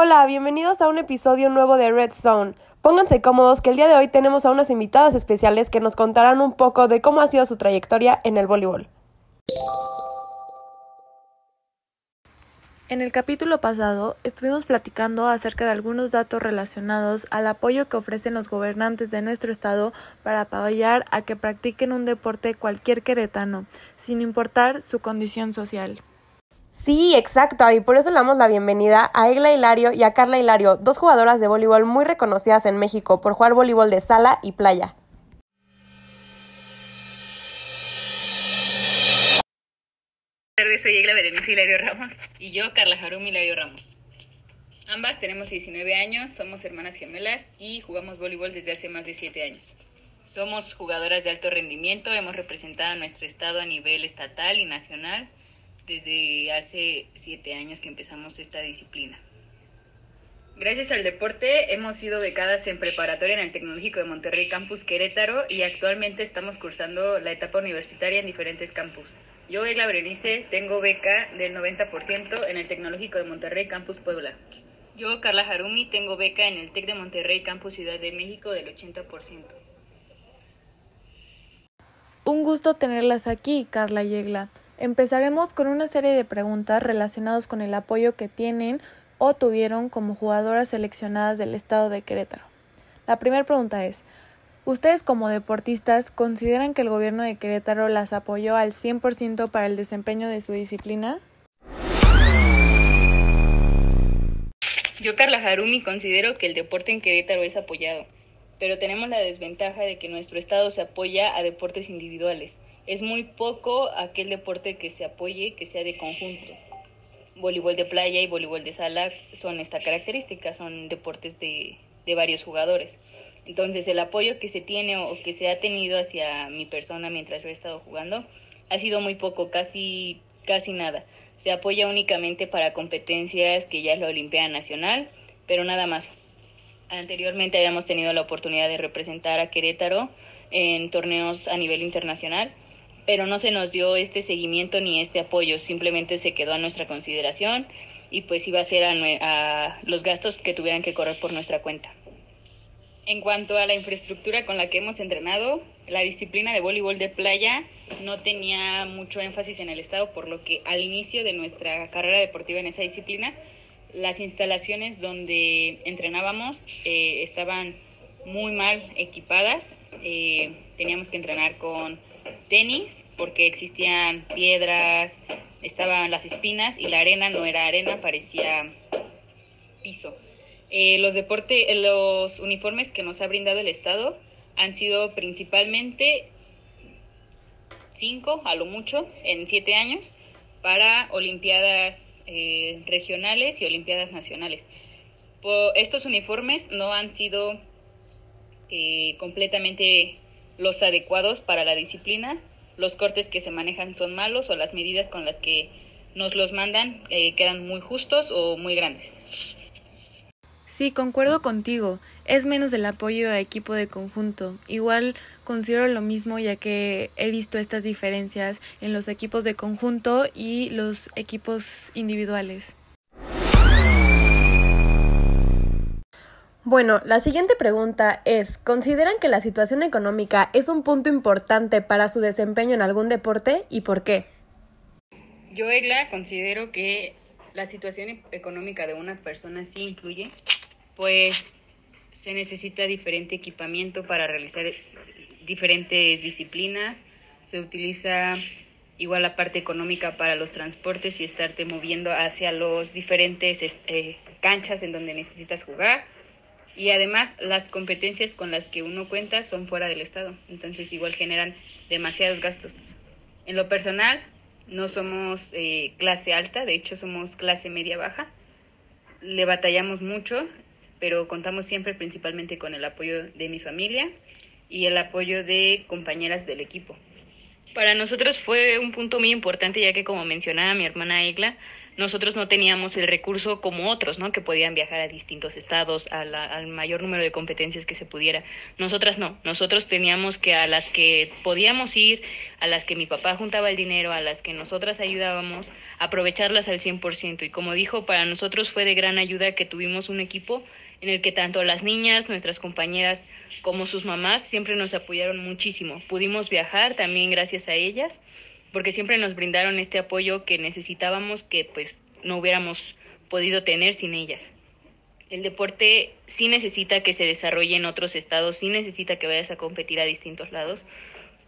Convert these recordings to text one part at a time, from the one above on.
Hola, bienvenidos a un episodio nuevo de Red Zone. Pónganse cómodos que el día de hoy tenemos a unas invitadas especiales que nos contarán un poco de cómo ha sido su trayectoria en el voleibol. En el capítulo pasado estuvimos platicando acerca de algunos datos relacionados al apoyo que ofrecen los gobernantes de nuestro estado para apoyar a que practiquen un deporte cualquier queretano, sin importar su condición social. Sí, exacto, y por eso le damos la bienvenida a Egla Hilario y a Carla Hilario, dos jugadoras de voleibol muy reconocidas en México por jugar voleibol de sala y playa. tardes, soy Egla Berenice Hilario Ramos y yo, Carla Jarumi Hilario Ramos. Ambas tenemos 19 años, somos hermanas gemelas y jugamos voleibol desde hace más de 7 años. Somos jugadoras de alto rendimiento, hemos representado a nuestro estado a nivel estatal y nacional desde hace 7 años que empezamos esta disciplina. Gracias al deporte hemos sido becadas en preparatoria en el Tecnológico de Monterrey Campus Querétaro y actualmente estamos cursando la etapa universitaria en diferentes campus. Yo, Egla Berenice, tengo beca del 90% en el Tecnológico de Monterrey Campus Puebla. Yo, Carla Harumi, tengo beca en el TEC de Monterrey Campus Ciudad de México del 80%. Un gusto tenerlas aquí, Carla y Egla. Empezaremos con una serie de preguntas relacionadas con el apoyo que tienen o tuvieron como jugadoras seleccionadas del estado de Querétaro. La primera pregunta es, ¿ustedes como deportistas consideran que el gobierno de Querétaro las apoyó al 100% para el desempeño de su disciplina? Yo, Carla Harumi, considero que el deporte en Querétaro es apoyado, pero tenemos la desventaja de que nuestro estado se apoya a deportes individuales. Es muy poco aquel deporte que se apoye que sea de conjunto voleibol de playa y voleibol de sala son esta característica, son deportes de, de varios jugadores. Entonces el apoyo que se tiene o que se ha tenido hacia mi persona mientras yo he estado jugando ha sido muy poco, casi, casi nada. Se apoya únicamente para competencias que ya es la Olimpiada Nacional, pero nada más. Anteriormente habíamos tenido la oportunidad de representar a Querétaro en torneos a nivel internacional pero no se nos dio este seguimiento ni este apoyo, simplemente se quedó a nuestra consideración y pues iba a ser a, los gastos que tuvieran que correr por nuestra cuenta. En cuanto a la infraestructura con la que hemos entrenado, la disciplina de voleibol de playa no tenía mucho énfasis en el estado, por lo que al inicio de nuestra carrera deportiva en esa disciplina, las instalaciones donde entrenábamos eh, estaban muy mal equipadas. Eh, teníamos que entrenar con tenis porque existían piedras, estaban las espinas y la arena no era arena, parecía piso. Eh, los deportes, los uniformes que nos ha brindado el Estado han sido principalmente cinco, a lo mucho, en siete años, para Olimpiadas eh, regionales y Olimpiadas nacionales. estos uniformes no han sido eh, completamente los adecuados para la disciplina, los cortes que se manejan son malos o las medidas con las que nos los mandan eh, quedan muy justos o muy grandes. Sí, concuerdo contigo. Es menos el apoyo a equipo de conjunto. Igual considero lo mismo ya que he visto estas diferencias en los equipos de conjunto y los equipos individuales. Bueno, la siguiente pregunta es, ¿consideran que la situación económica es un punto importante para su desempeño en algún deporte y por qué? Yo, Egla, considero que la situación económica de una persona sí influye, pues se necesita diferente equipamiento para realizar diferentes disciplinas, se utiliza igual la parte económica para los transportes y estarte moviendo hacia los diferentes eh, canchas en donde necesitas jugar. Y además las competencias con las que uno cuenta son fuera del Estado, entonces igual generan demasiados gastos. En lo personal, no somos eh, clase alta, de hecho somos clase media baja, le batallamos mucho, pero contamos siempre principalmente con el apoyo de mi familia y el apoyo de compañeras del equipo. Para nosotros fue un punto muy importante ya que como mencionaba mi hermana Egla, nosotros no teníamos el recurso como otros, ¿no? Que podían viajar a distintos estados, al mayor número de competencias que se pudiera. Nosotras no, nosotros teníamos que a las que podíamos ir, a las que mi papá juntaba el dinero, a las que nosotras ayudábamos, aprovecharlas al 100%. Y como dijo, para nosotros fue de gran ayuda que tuvimos un equipo en el que tanto las niñas, nuestras compañeras, como sus mamás siempre nos apoyaron muchísimo. Pudimos viajar también gracias a ellas porque siempre nos brindaron este apoyo que necesitábamos que pues no hubiéramos podido tener sin ellas. El deporte sí necesita que se desarrolle en otros estados, sí necesita que vayas a competir a distintos lados,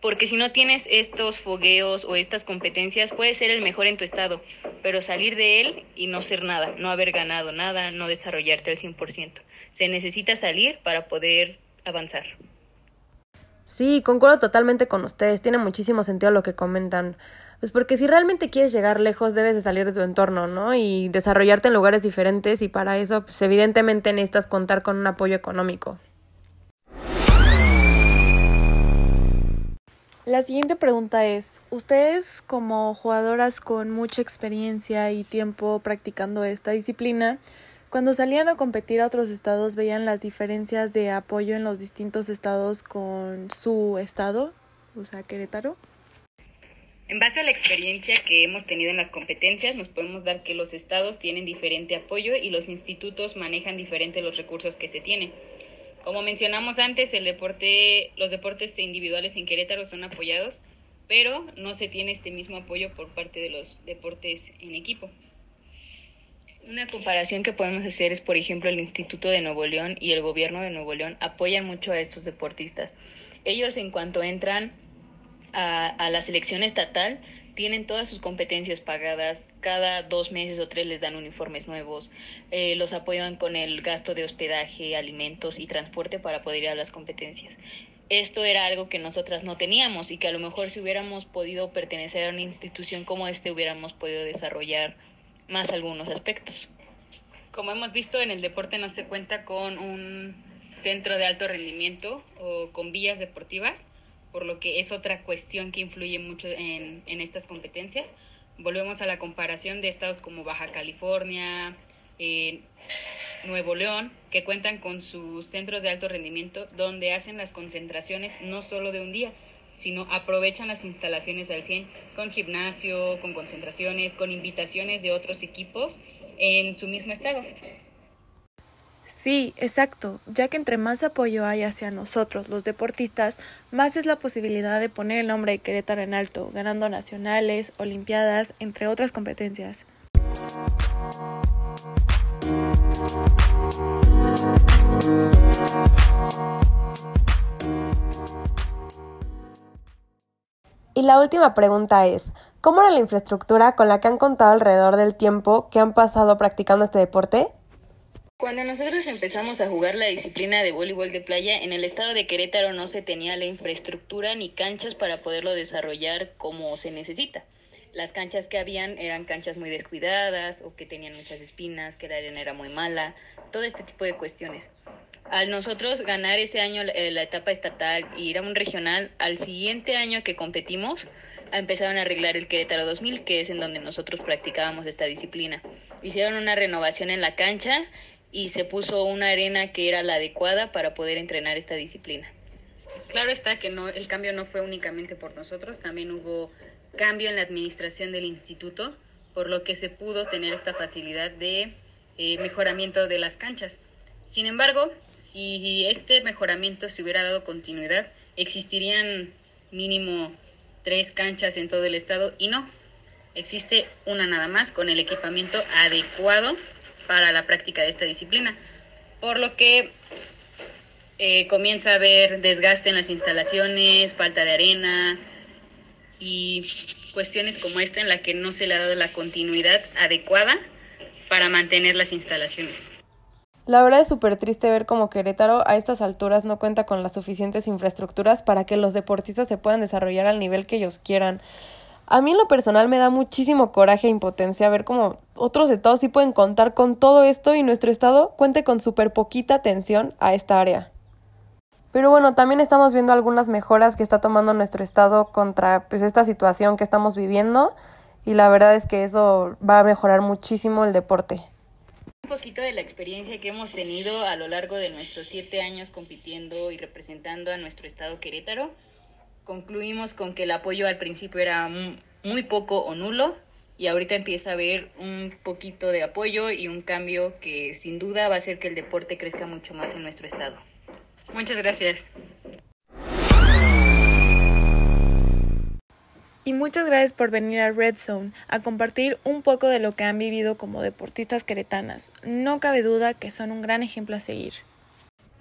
porque si no tienes estos fogueos o estas competencias, puedes ser el mejor en tu estado, pero salir de él y no ser nada, no haber ganado nada, no desarrollarte al 100%. Se necesita salir para poder avanzar. Sí, concuerdo totalmente con ustedes. Tiene muchísimo sentido lo que comentan. Pues porque si realmente quieres llegar lejos, debes de salir de tu entorno, ¿no? Y desarrollarte en lugares diferentes y para eso, pues evidentemente necesitas contar con un apoyo económico. La siguiente pregunta es, ustedes como jugadoras con mucha experiencia y tiempo practicando esta disciplina, cuando salían a competir a otros estados, veían las diferencias de apoyo en los distintos estados con su estado, o sea, Querétaro. En base a la experiencia que hemos tenido en las competencias, nos podemos dar que los estados tienen diferente apoyo y los institutos manejan diferente los recursos que se tienen. Como mencionamos antes, el deporte, los deportes individuales en Querétaro son apoyados, pero no se tiene este mismo apoyo por parte de los deportes en equipo. Una comparación que podemos hacer es, por ejemplo, el Instituto de Nuevo León y el gobierno de Nuevo León apoyan mucho a estos deportistas. Ellos en cuanto entran a, la selección estatal, tienen todas sus competencias pagadas, cada dos meses o tres les dan uniformes nuevos, eh, los apoyan con el gasto de hospedaje, alimentos y transporte para poder ir a las competencias. Esto era algo que nosotras no teníamos y que a lo mejor si hubiéramos podido pertenecer a una institución como este hubiéramos podido desarrollar más algunos aspectos. Como hemos visto, en el deporte no se cuenta con un centro de alto rendimiento o con vías deportivas, por lo que es otra cuestión que influye mucho en, en estas competencias. Volvemos a la comparación de estados como Baja California, eh, Nuevo León, que cuentan con sus centros de alto rendimiento donde hacen las concentraciones no solo de un día, sino aprovechan las instalaciones al 100 con gimnasio, con concentraciones, con invitaciones de otros equipos en su mismo estado. Sí, exacto, ya que entre más apoyo hay hacia nosotros, los deportistas, más es la posibilidad de poner el nombre de Querétaro en alto, ganando nacionales, olimpiadas, entre otras competencias. Y la última pregunta es, ¿cómo era la infraestructura con la que han contado alrededor del tiempo que han pasado practicando este deporte? Cuando nosotros empezamos a jugar la disciplina de voleibol de playa, en el estado de Querétaro no se tenía la infraestructura ni canchas para poderlo desarrollar como se necesita. Las canchas que habían eran canchas muy descuidadas o que tenían muchas espinas, que la arena era muy mala, todo este tipo de cuestiones al nosotros ganar ese año eh, la, etapa estatal y ir a un regional, al siguiente año que competimos, empezaron a arreglar el Querétaro 2000, que es en donde nosotros practicábamos esta disciplina. Hicieron una renovación en la cancha y se puso una arena que era la adecuada para poder entrenar esta disciplina. Claro está que no, el cambio no fue únicamente por nosotros, también hubo cambio en la administración del instituto, por lo que se pudo tener esta facilidad de eh, mejoramiento de las canchas. Sin embargo, si este mejoramiento se hubiera dado continuidad, existirían mínimo tres canchas en todo el estado y no, existe una nada más con el equipamiento adecuado para la práctica de esta disciplina, por lo que eh, comienza a haber desgaste en las instalaciones, falta de arena y cuestiones como esta en la que no se le ha dado la continuidad adecuada para mantener las instalaciones. La verdad es súper triste ver cómo Querétaro a estas alturas no cuenta con las suficientes infraestructuras para que los deportistas se puedan desarrollar al nivel que ellos quieran. A mí en lo personal me da muchísimo coraje e impotencia ver cómo otros estados sí pueden contar con todo esto y nuestro estado cuente con súper poquita atención a esta área. Pero bueno, también estamos viendo algunas mejoras que está tomando nuestro estado contra pues esta situación que estamos viviendo y la verdad es que eso va a mejorar muchísimo el deporte. Un poquito de la experiencia que hemos tenido a lo largo de nuestros siete años compitiendo y representando a nuestro estado Querétaro, concluimos con que el apoyo al principio era muy poco o nulo y ahorita empieza a haber un poquito de apoyo y un cambio que sin duda va a hacer que el deporte crezca mucho más en nuestro estado. Muchas gracias. Y muchas gracias por venir a Red Zone a compartir un poco de lo que han vivido como deportistas queretanas. No cabe duda que son un gran ejemplo a seguir.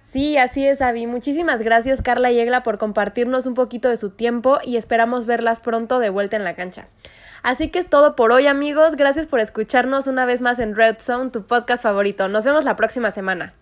Sí, así es, Avi. Muchísimas gracias, Carla y Egla, por compartirnos un poquito de su tiempo y esperamos verlas pronto de vuelta en la cancha. Así que es todo por hoy, amigos. Gracias por escucharnos una vez más en Red Zone, tu podcast favorito. Nos vemos la próxima semana.